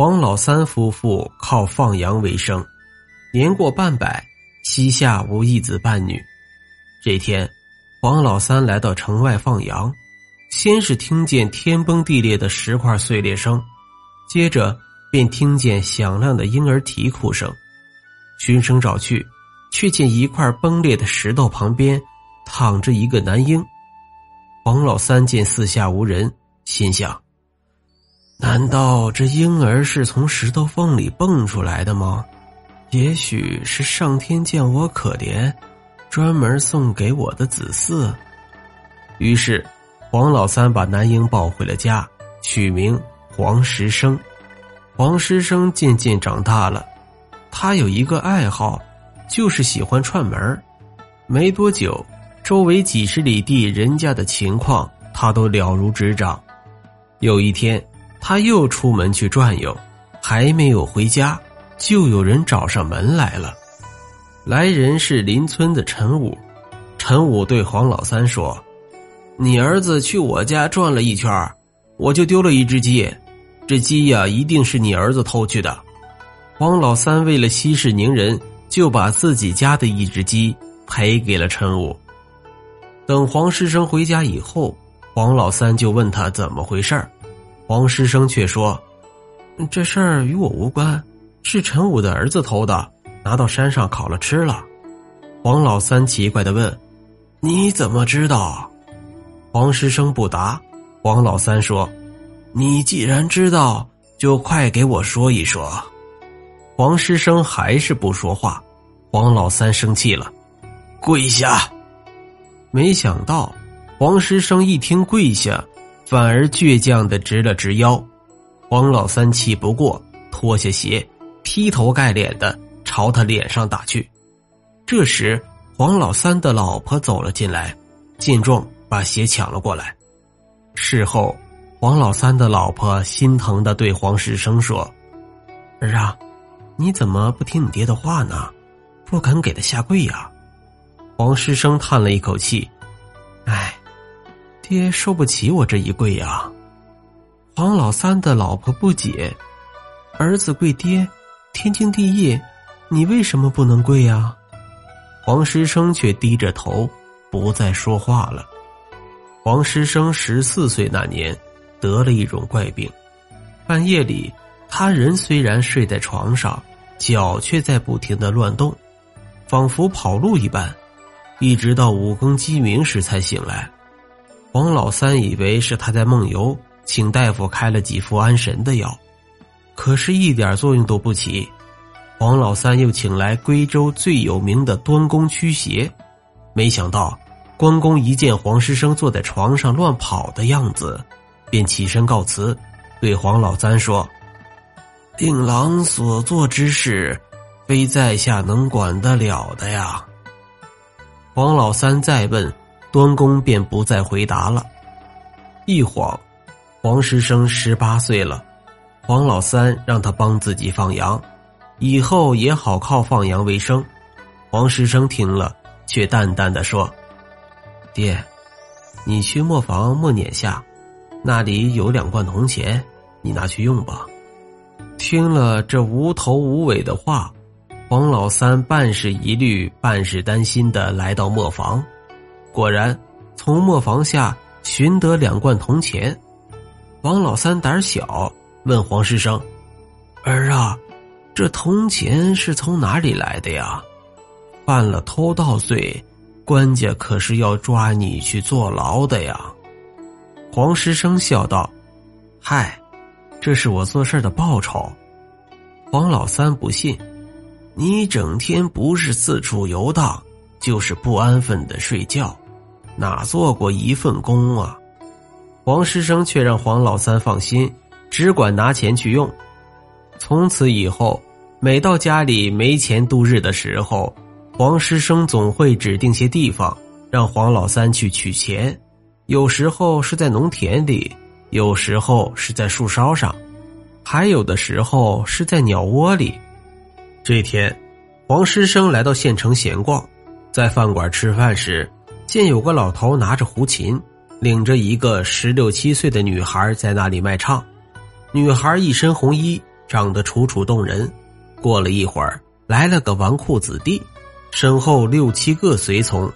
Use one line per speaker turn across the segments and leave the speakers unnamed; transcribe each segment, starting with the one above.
黄老三夫妇靠放羊为生，年过半百，膝下无一子半女。这天，黄老三来到城外放羊，先是听见天崩地裂的石块碎裂声，接着便听见响亮的婴儿啼哭声。循声找去，却见一块崩裂的石头旁边躺着一个男婴。黄老三见四下无人，心想。难道这婴儿是从石头缝里蹦出来的吗？也许是上天见我可怜，专门送给我的子嗣。于是，黄老三把男婴抱回了家，取名黄石生。黄石生渐渐长大了，他有一个爱好，就是喜欢串门没多久，周围几十里地人家的情况，他都了如指掌。有一天。他又出门去转悠，还没有回家，就有人找上门来了。来人是邻村的陈武。陈武对黄老三说：“你儿子去我家转了一圈，我就丢了一只鸡。这鸡呀，一定是你儿子偷去的。”黄老三为了息事宁人，就把自己家的一只鸡赔给了陈武。等黄师生回家以后，黄老三就问他怎么回事儿。黄师生却说：“这事儿与我无关，是陈武的儿子偷的，拿到山上烤了吃了。”黄老三奇怪的问：“你怎么知道？”黄师生不答。黄老三说：“你既然知道，就快给我说一说。”黄师生还是不说话。黄老三生气了：“跪下！”没想到，黄师生一听跪下。反而倔强的直了直腰，黄老三气不过，脱下鞋，劈头盖脸的朝他脸上打去。这时，黄老三的老婆走了进来，见状把鞋抢了过来。事后，黄老三的老婆心疼的对黄世生说：“儿啊，你怎么不听你爹的话呢？不肯给他下跪呀？”黄世生叹了一口气。爹受不起我这一跪呀！黄老三的老婆不解：“儿子跪爹，天经地义，你为什么不能跪呀？”黄师生却低着头，不再说话了。黄师生十四岁那年，得了一种怪病，半夜里，他人虽然睡在床上，脚却在不停的乱动，仿佛跑路一般，一直到五更鸡鸣时才醒来。黄老三以为是他在梦游，请大夫开了几副安神的药，可是，一点作用都不起。黄老三又请来贵州最有名的端公驱邪，没想到，关公一见黄师生坐在床上乱跑的样子，便起身告辞，对黄老三说：“令郎所做之事，非在下能管得了的呀。”黄老三再问。端公便不再回答了。一晃，黄师生十八岁了。黄老三让他帮自己放羊，以后也好靠放羊为生。黄师生听了，却淡淡的说：“爹，你去磨坊磨碾下，那里有两罐铜钱，你拿去用吧。”听了这无头无尾的话，黄老三半是疑虑，半是担心的来到磨坊。果然，从磨房下寻得两罐铜钱。王老三胆小，问黄师生：“儿啊，这铜钱是从哪里来的呀？犯了偷盗罪，官家可是要抓你去坐牢的呀。”黄师生笑道：“嗨，这是我做事的报酬。”黄老三不信：“你整天不是四处游荡，就是不安分的睡觉。”哪做过一份工啊？黄师生却让黄老三放心，只管拿钱去用。从此以后，每到家里没钱度日的时候，黄师生总会指定些地方，让黄老三去取钱。有时候是在农田里，有时候是在树梢上，还有的时候是在鸟窝里。这天，黄师生来到县城闲逛，在饭馆吃饭时。见有个老头拿着胡琴，领着一个十六七岁的女孩在那里卖唱。女孩一身红衣，长得楚楚动人。过了一会儿，来了个纨绔子弟，身后六七个随从。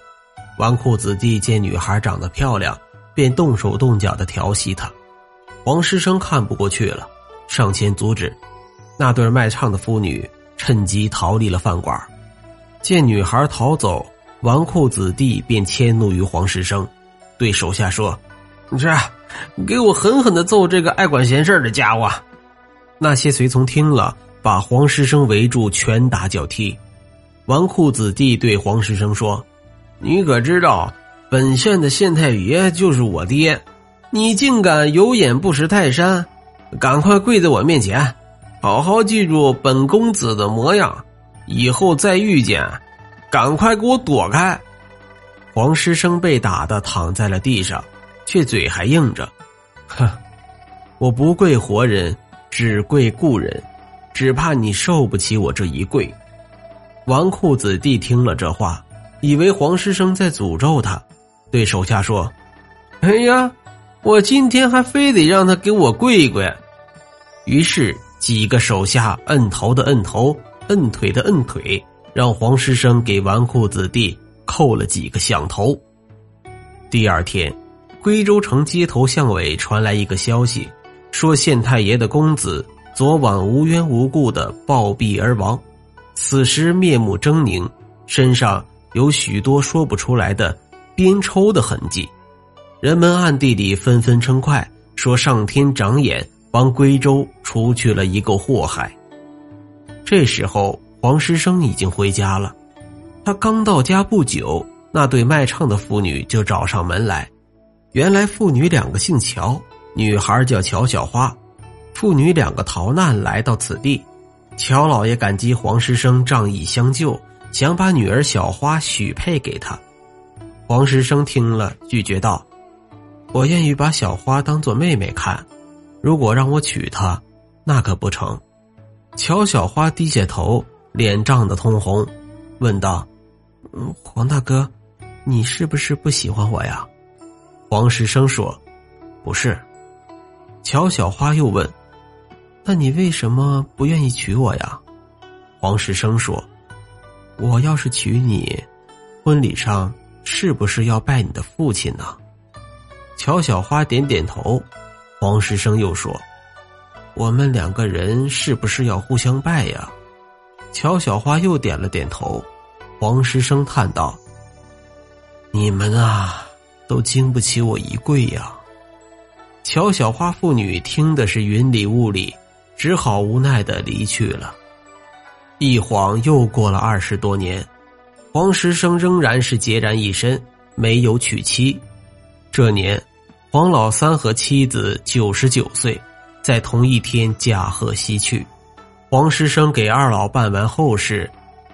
纨绔子弟见女孩长得漂亮，便动手动脚的调戏她。黄师生看不过去了，上前阻止。那对卖唱的妇女趁机逃离了饭馆。见女孩逃走，纨绔子弟便迁怒于黄师生，对手下说：“你这，给我狠狠的揍这个爱管闲事的家伙！”那些随从听了，把黄师生围住，拳打脚踢。纨绔子弟对黄师生说。你可知道，本县的县太爷就是我爹，你竟敢有眼不识泰山！赶快跪在我面前，好好记住本公子的模样，以后再遇见，赶快给我躲开！黄师生被打的躺在了地上，却嘴还硬着：“哼，我不跪活人，只跪故人，只怕你受不起我这一跪。”纨绔子弟听了这话。以为黄师生在诅咒他，对手下说：“哎呀，我今天还非得让他给我跪跪。”于是几个手下摁头的摁头，摁腿的摁腿，让黄师生给纨绔子弟扣了几个响头。第二天，归州城街头巷尾传来一个消息，说县太爷的公子昨晚无缘无故的暴毙而亡，此时面目狰狞，身上。有许多说不出来的鞭抽的痕迹，人们暗地里纷纷称快，说上天长眼，帮归州除去了一个祸害。这时候，黄师生已经回家了。他刚到家不久，那对卖唱的妇女就找上门来。原来父女两个姓乔，女孩叫乔小花。父女两个逃难来到此地，乔老爷感激黄师生仗义相救。想把女儿小花许配给他，黄师生听了拒绝道：“我愿意把小花当做妹妹看，如果让我娶她，那可不成。”乔小花低下头，脸涨得通红，问道：“，黄大哥，你是不是不喜欢我呀？”黄石生说：“不是。”乔小花又问：“那你为什么不愿意娶我呀？”黄石生说。我要是娶你，婚礼上是不是要拜你的父亲呢？乔小花点点头。黄石生又说：“我们两个人是不是要互相拜呀？”乔小花又点了点头。黄师生叹道：“你们啊，都经不起我一跪呀。”乔小花父女听的是云里雾里，只好无奈的离去了。一晃又过了二十多年，黄石生仍然是孑然一身，没有娶妻。这年，黄老三和妻子九十九岁，在同一天驾鹤西去。黄石生给二老办完后事，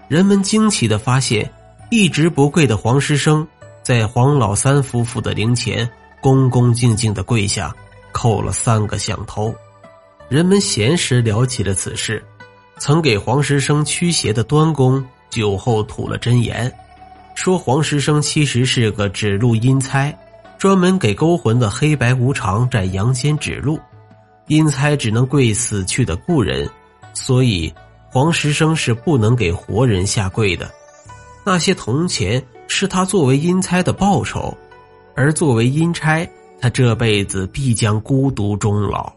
人们惊奇的发现，一直不跪的黄石生，在黄老三夫妇的灵前恭恭敬敬的跪下，叩了三个响头。人们闲时聊起了此事。曾给黄石生驱邪的端公酒后吐了真言，说黄石生其实是个指路阴差，专门给勾魂的黑白无常在阳间指路。阴差只能跪死去的故人，所以黄石生是不能给活人下跪的。那些铜钱是他作为阴差的报酬，而作为阴差，他这辈子必将孤独终老。